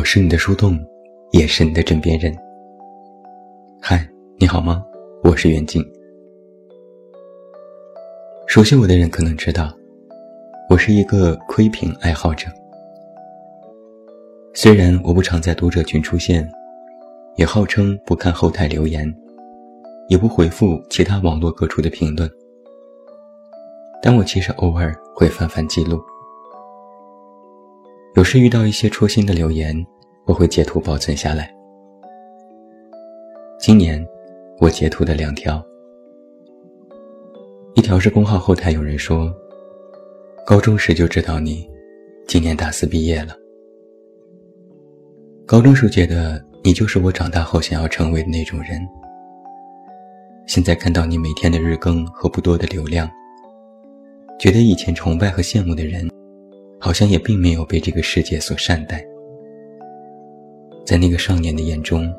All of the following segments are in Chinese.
我是你的树洞，也是你的枕边人。嗨，你好吗？我是袁静。熟悉我的人可能知道，我是一个窥屏爱好者。虽然我不常在读者群出现，也号称不看后台留言，也不回复其他网络各处的评论，但我其实偶尔会翻翻记录。有时遇到一些戳心的留言，我会截图保存下来。今年，我截图的两条，一条是公号后台有人说，高中时就知道你，今年大四毕业了。高中时觉得你就是我长大后想要成为的那种人，现在看到你每天的日更和不多的流量，觉得以前崇拜和羡慕的人。好像也并没有被这个世界所善待，在那个少年的眼中，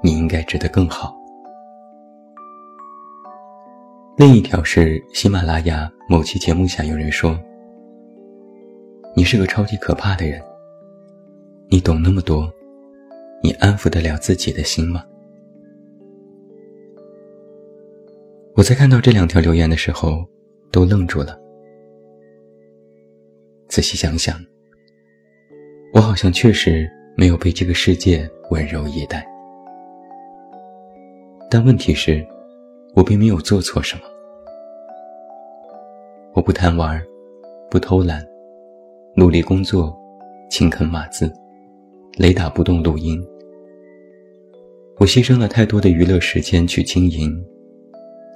你应该值得更好。另一条是喜马拉雅某期节目下有人说：“你是个超级可怕的人，你懂那么多，你安抚得了自己的心吗？”我在看到这两条留言的时候，都愣住了。仔细想想，我好像确实没有被这个世界温柔以待。但问题是，我并没有做错什么。我不贪玩，不偷懒，努力工作，勤恳码字，雷打不动录音。我牺牲了太多的娱乐时间去经营，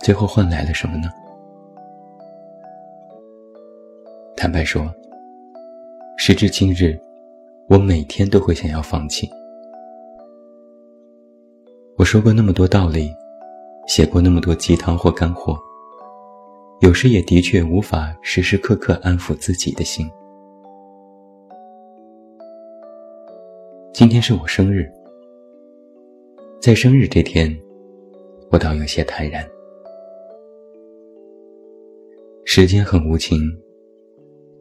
最后换来了什么呢？坦白说。时至今日，我每天都会想要放弃。我说过那么多道理，写过那么多鸡汤或干货，有时也的确无法时时刻刻安抚自己的心。今天是我生日，在生日这天，我倒有些坦然。时间很无情。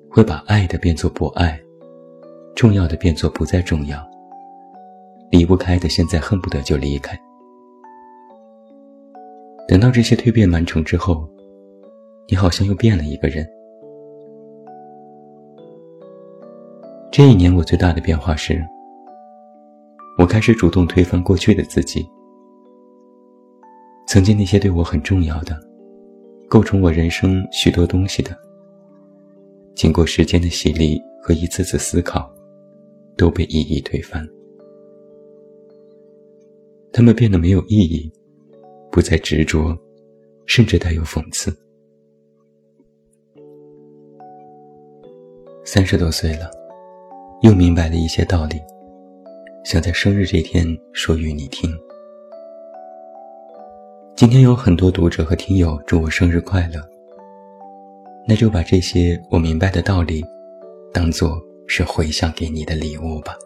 会把爱的变作不爱，重要的变作不再重要，离不开的现在恨不得就离开。等到这些蜕变完成之后，你好像又变了一个人。这一年我最大的变化是，我开始主动推翻过去的自己，曾经那些对我很重要的、构成我人生许多东西的。经过时间的洗礼和一次次思考，都被一一推翻。他们变得没有意义，不再执着，甚至带有讽刺。三十多岁了，又明白了一些道理，想在生日这天说与你听。今天有很多读者和听友祝我生日快乐。那就把这些我明白的道理，当做是回向给你的礼物吧。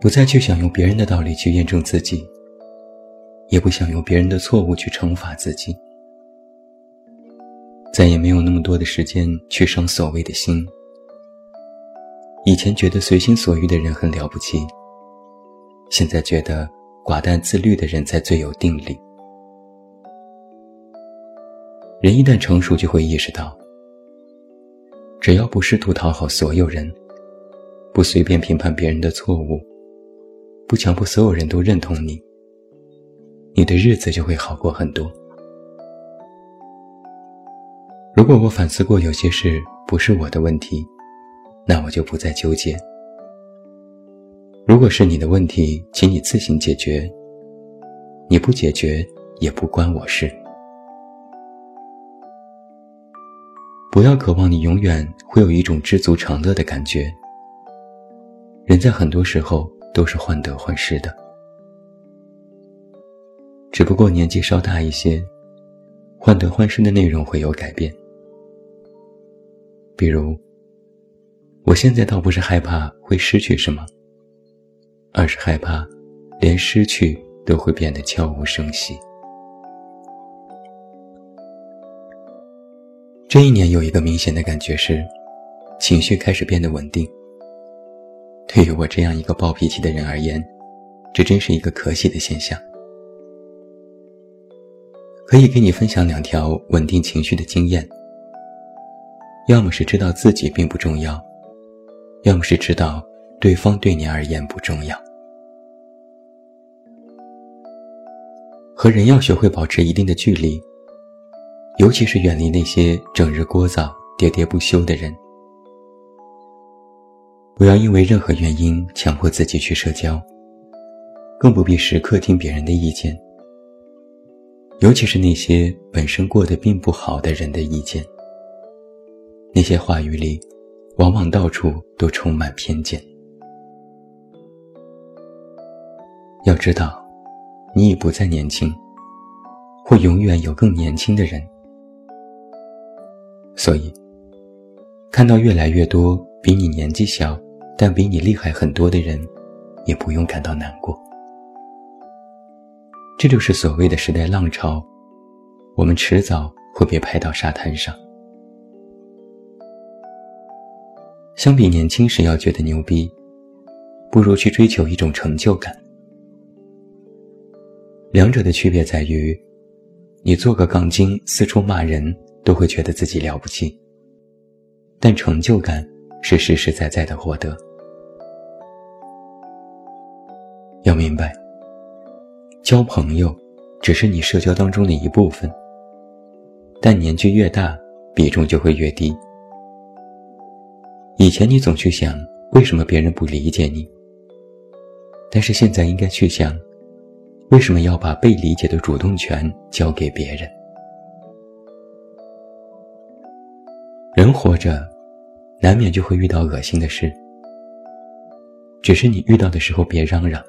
不再去想用别人的道理去验证自己，也不想用别人的错误去惩罚自己。再也没有那么多的时间去伤所谓的心。以前觉得随心所欲的人很了不起，现在觉得寡淡自律的人才最有定力。人一旦成熟，就会意识到，只要不试图讨好所有人，不随便评判别人的错误，不强迫所有人都认同你，你的日子就会好过很多。如果我反思过有些事不是我的问题，那我就不再纠结。如果是你的问题，请你自行解决。你不解决，也不关我事。不要渴望你永远会有一种知足常乐的感觉。人在很多时候都是患得患失的，只不过年纪稍大一些，患得患失的内容会有改变。比如，我现在倒不是害怕会失去什么，而是害怕连失去都会变得悄无声息。这一年有一个明显的感觉是，情绪开始变得稳定。对于我这样一个暴脾气的人而言，这真是一个可喜的现象。可以给你分享两条稳定情绪的经验。要么是知道自己并不重要，要么是知道对方对你而言不重要。和人要学会保持一定的距离，尤其是远离那些整日聒噪、喋喋不休的人。不要因为任何原因强迫自己去社交，更不必时刻听别人的意见。尤其是那些本身过得并不好的人的意见，那些话语里，往往到处都充满偏见。要知道，你已不再年轻，或永远有更年轻的人。所以，看到越来越多比你年纪小但比你厉害很多的人，也不用感到难过。这就是所谓的时代浪潮，我们迟早会被拍到沙滩上。相比年轻时要觉得牛逼，不如去追求一种成就感。两者的区别在于，你做个杠精四处骂人都会觉得自己了不起，但成就感是实实在在的获得。要明白。交朋友，只是你社交当中的一部分。但年纪越大，比重就会越低。以前你总去想为什么别人不理解你，但是现在应该去想，为什么要把被理解的主动权交给别人？人活着，难免就会遇到恶心的事，只是你遇到的时候别嚷嚷。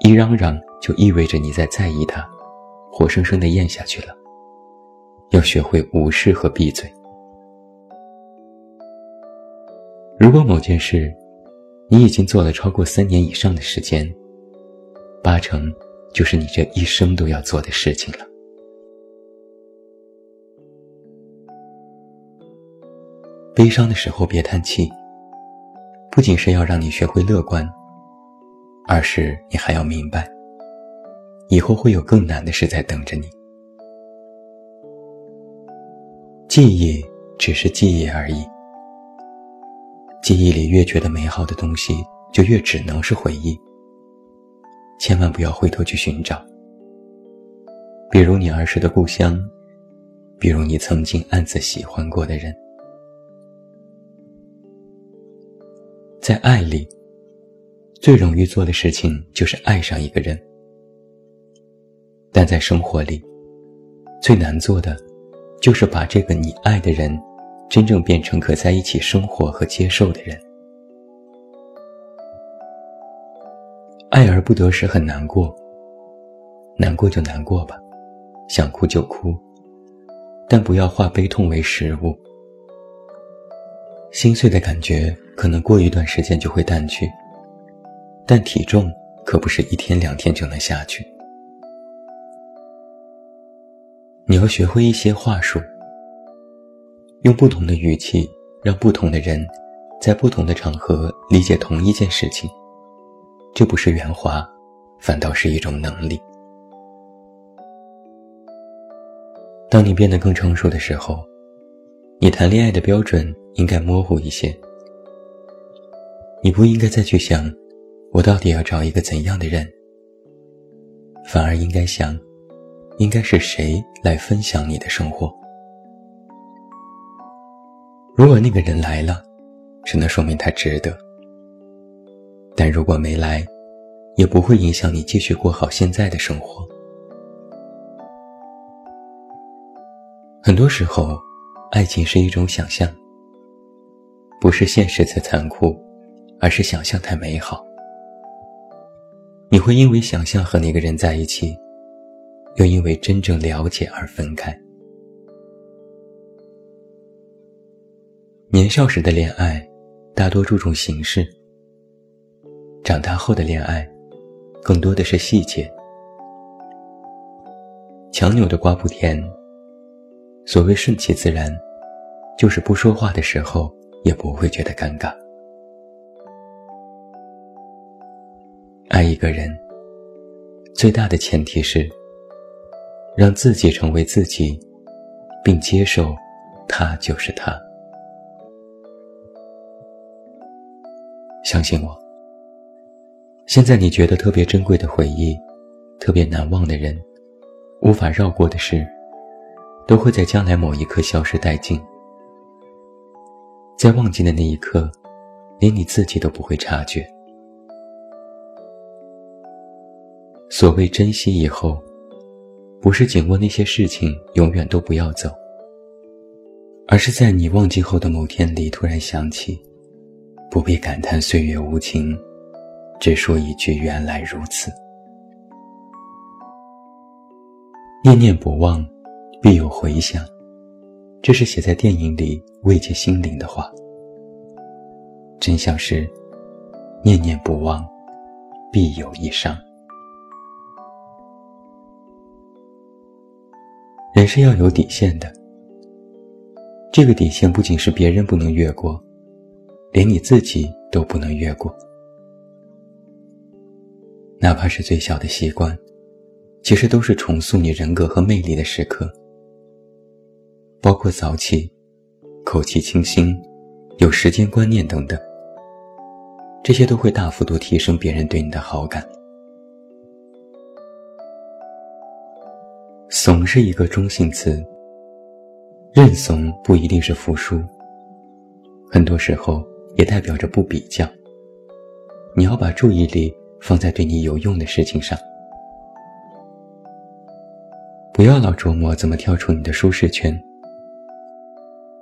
一嚷嚷就意味着你在在意他，活生生的咽下去了。要学会无视和闭嘴。如果某件事，你已经做了超过三年以上的时间，八成就是你这一生都要做的事情了。悲伤的时候别叹气，不仅是要让你学会乐观。而是你还要明白，以后会有更难的事在等着你。记忆只是记忆而已，记忆里越觉得美好的东西，就越只能是回忆。千万不要回头去寻找，比如你儿时的故乡，比如你曾经暗自喜欢过的人，在爱里。最容易做的事情就是爱上一个人，但在生活里，最难做的，就是把这个你爱的人，真正变成可在一起生活和接受的人。爱而不得时很难过，难过就难过吧，想哭就哭，但不要化悲痛为食物。心碎的感觉可能过一段时间就会淡去。但体重可不是一天两天就能下去。你要学会一些话术，用不同的语气，让不同的人在不同的场合理解同一件事情。这不是圆滑，反倒是一种能力。当你变得更成熟的时候，你谈恋爱的标准应该模糊一些。你不应该再去想。我到底要找一个怎样的人？反而应该想，应该是谁来分享你的生活？如果那个人来了，只能说明他值得；但如果没来，也不会影响你继续过好现在的生活。很多时候，爱情是一种想象，不是现实才残酷，而是想象太美好。你会因为想象和那个人在一起，又因为真正了解而分开。年少时的恋爱，大多注重形式；长大后的恋爱，更多的是细节。强扭的瓜不甜。所谓顺其自然，就是不说话的时候，也不会觉得尴尬。爱一个人，最大的前提是让自己成为自己，并接受他就是他。相信我，现在你觉得特别珍贵的回忆，特别难忘的人，无法绕过的事，都会在将来某一刻消失殆尽。在忘记的那一刻，连你自己都不会察觉。所谓珍惜以后，不是紧握那些事情永远都不要走，而是在你忘记后的某天里突然想起。不必感叹岁月无情，只说一句原来如此。念念不忘，必有回响。这是写在电影里慰藉心灵的话。真相是，念念不忘，必有一伤。人是要有底线的，这个底线不仅是别人不能越过。连你自己都不能越过，哪怕是最小的习惯，其实都是重塑你人格和魅力的时刻。包括早起、口气清新、有时间观念等等，这些都会大幅度提升别人对你的好感。怂是一个中性词，认怂不一定是服输，很多时候。也代表着不比较。你要把注意力放在对你有用的事情上，不要老琢磨怎么跳出你的舒适圈。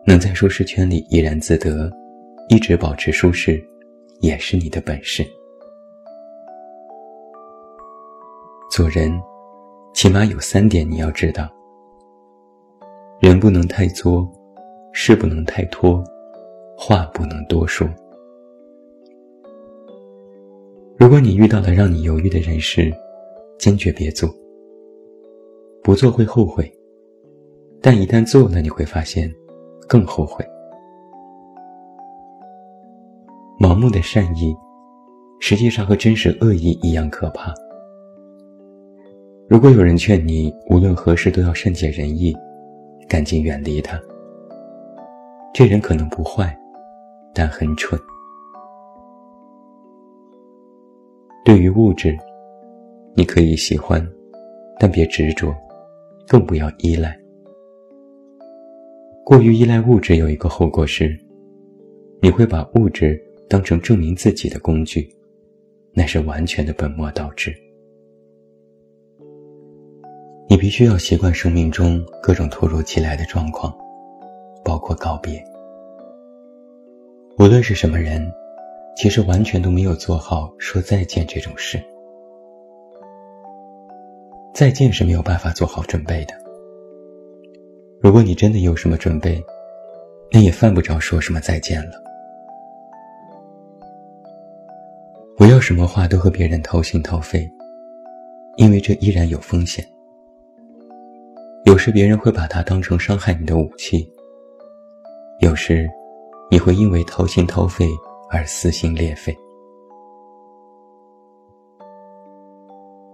能在舒适圈里怡然自得，一直保持舒适，也是你的本事。做人，起码有三点你要知道：人不能太作，事不能太拖。话不能多说。如果你遇到了让你犹豫的人事，坚决别做。不做会后悔，但一旦做了，你会发现更后悔。盲目的善意，实际上和真实恶意一样可怕。如果有人劝你无论何时都要善解人意，赶紧远离他。这人可能不坏。但很蠢。对于物质，你可以喜欢，但别执着，更不要依赖。过于依赖物质有一个后果是，你会把物质当成证明自己的工具，那是完全的本末倒置。你必须要习惯生命中各种突如其来的状况，包括告别。无论是什么人，其实完全都没有做好说再见这种事。再见是没有办法做好准备的。如果你真的有什么准备，那也犯不着说什么再见了。不要什么话都和别人掏心掏肺，因为这依然有风险。有时别人会把它当成伤害你的武器，有时。你会因为掏心掏肺而撕心裂肺。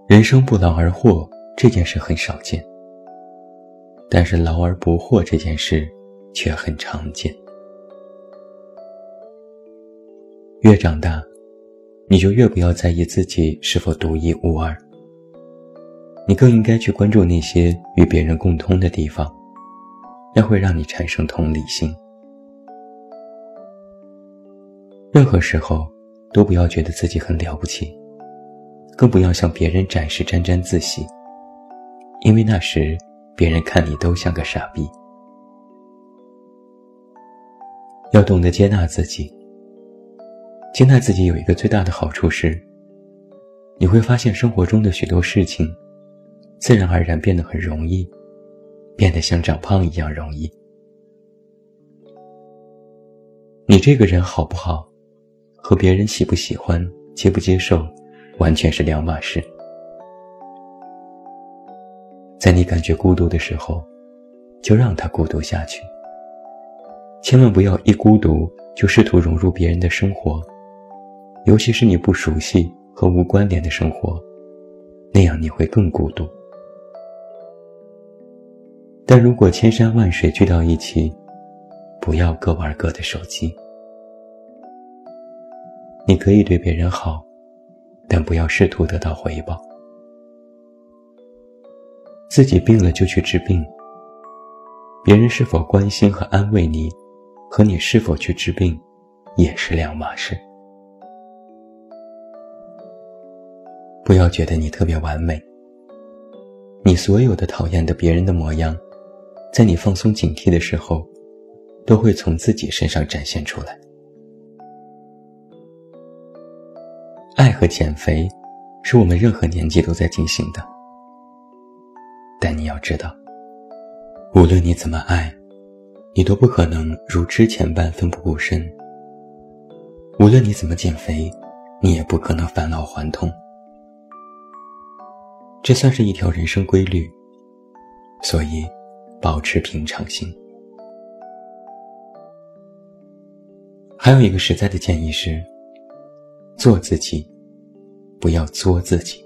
人生不劳而获这件事很少见，但是劳而不获这件事却很常见。越长大，你就越不要在意自己是否独一无二，你更应该去关注那些与别人共通的地方，那会让你产生同理心。任何时候，都不要觉得自己很了不起，更不要向别人展示沾沾自喜，因为那时别人看你都像个傻逼。要懂得接纳自己。接纳自己有一个最大的好处是，你会发现生活中的许多事情，自然而然变得很容易，变得像长胖一样容易。你这个人好不好？和别人喜不喜欢、接不接受，完全是两码事。在你感觉孤独的时候，就让他孤独下去；千万不要一孤独就试图融入别人的生活，尤其是你不熟悉和无关联的生活，那样你会更孤独。但如果千山万水聚到一起，不要各玩各的手机。你可以对别人好，但不要试图得到回报。自己病了就去治病，别人是否关心和安慰你，和你是否去治病，也是两码事。不要觉得你特别完美，你所有的讨厌的别人的模样，在你放松警惕的时候，都会从自己身上展现出来。爱和减肥，是我们任何年纪都在进行的。但你要知道，无论你怎么爱，你都不可能如之前般奋不顾身。无论你怎么减肥，你也不可能返老还童。这算是一条人生规律，所以保持平常心。还有一个实在的建议是。做自己，不要作自己。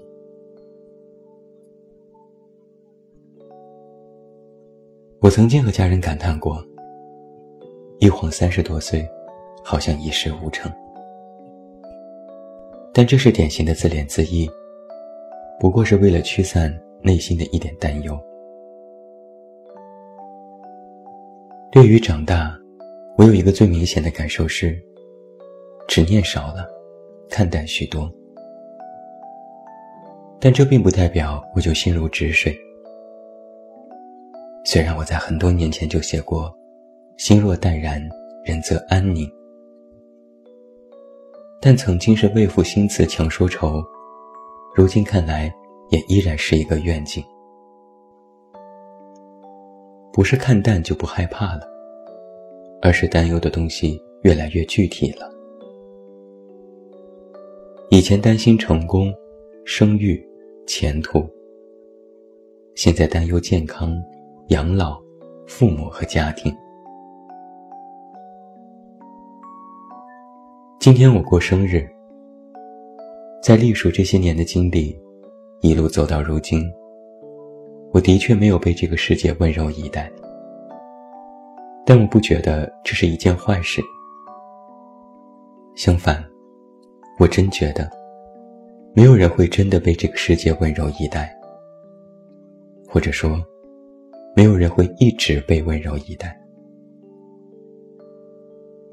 我曾经和家人感叹过：一晃三十多岁，好像一事无成。但这是典型的自怜自艾，不过是为了驱散内心的一点担忧。对于长大，我有一个最明显的感受是：执念少了。看淡许多，但这并不代表我就心如止水。虽然我在很多年前就写过“心若淡然，人则安宁”，但曾经是为赋新词强说愁，如今看来也依然是一个愿景。不是看淡就不害怕了，而是担忧的东西越来越具体了。以前担心成功、生育、前途，现在担忧健康、养老、父母和家庭。今天我过生日，在历数这些年的经历，一路走到如今，我的确没有被这个世界温柔以待，但我不觉得这是一件坏事，相反。我真觉得，没有人会真的被这个世界温柔以待，或者说，没有人会一直被温柔以待。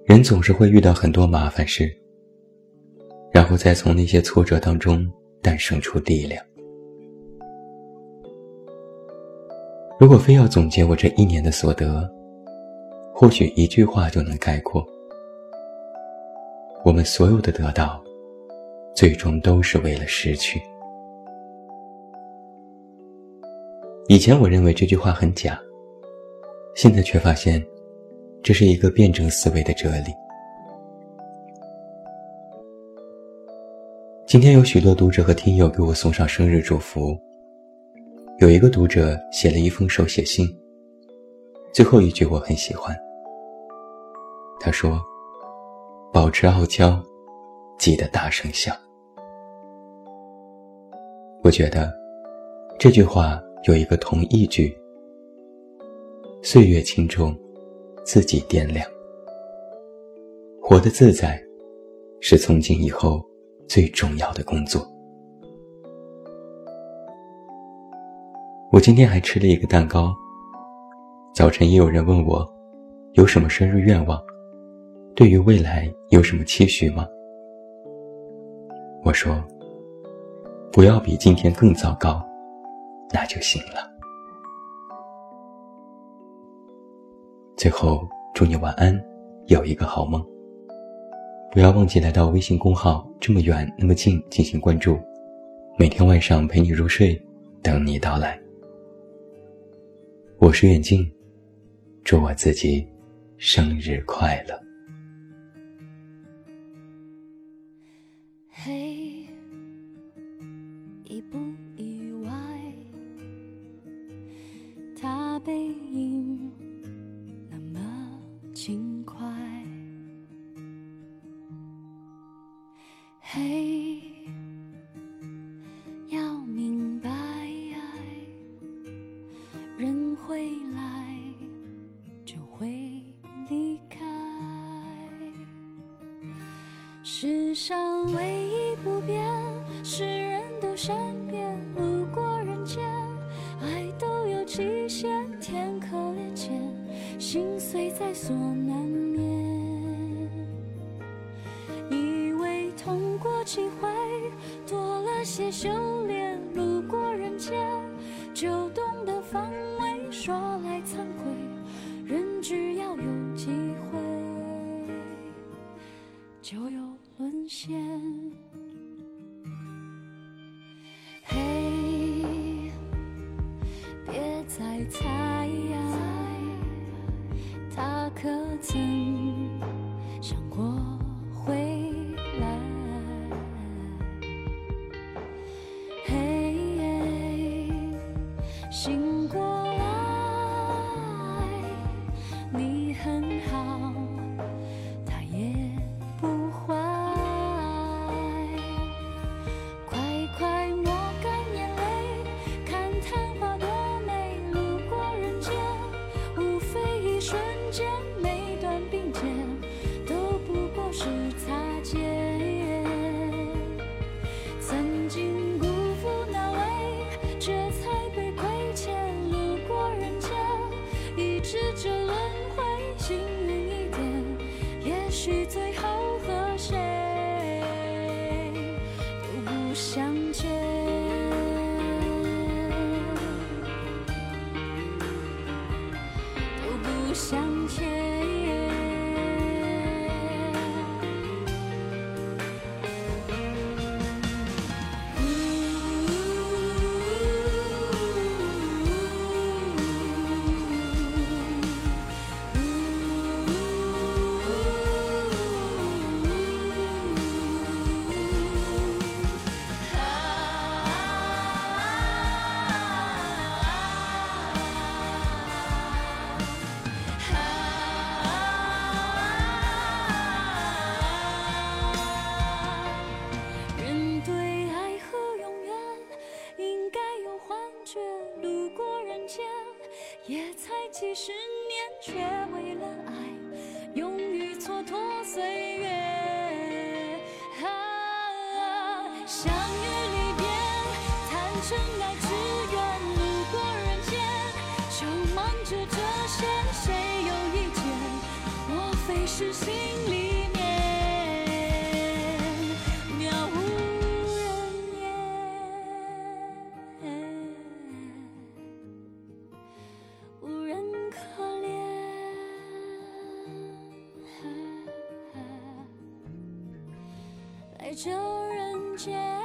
人总是会遇到很多麻烦事，然后再从那些挫折当中诞生出力量。如果非要总结我这一年的所得，或许一句话就能概括：我们所有的得到。最终都是为了失去。以前我认为这句话很假，现在却发现，这是一个辩证思维的哲理。今天有许多读者和听友给我送上生日祝福，有一个读者写了一封手写信，最后一句我很喜欢。他说：“保持傲娇，记得大声笑。”我觉得这句话有一个同义句：岁月轻重，自己掂量。活得自在，是从今以后最重要的工作。我今天还吃了一个蛋糕。早晨也有人问我，有什么生日愿望？对于未来有什么期许吗？我说。不要比今天更糟糕，那就行了。最后，祝你晚安，有一个好梦。不要忘记来到微信公号“这么远那么近”进行关注，每天晚上陪你入睡，等你到来。我是远近，祝我自己生日快乐。背影。是心里面，渺无人烟，无人可怜。来这人间。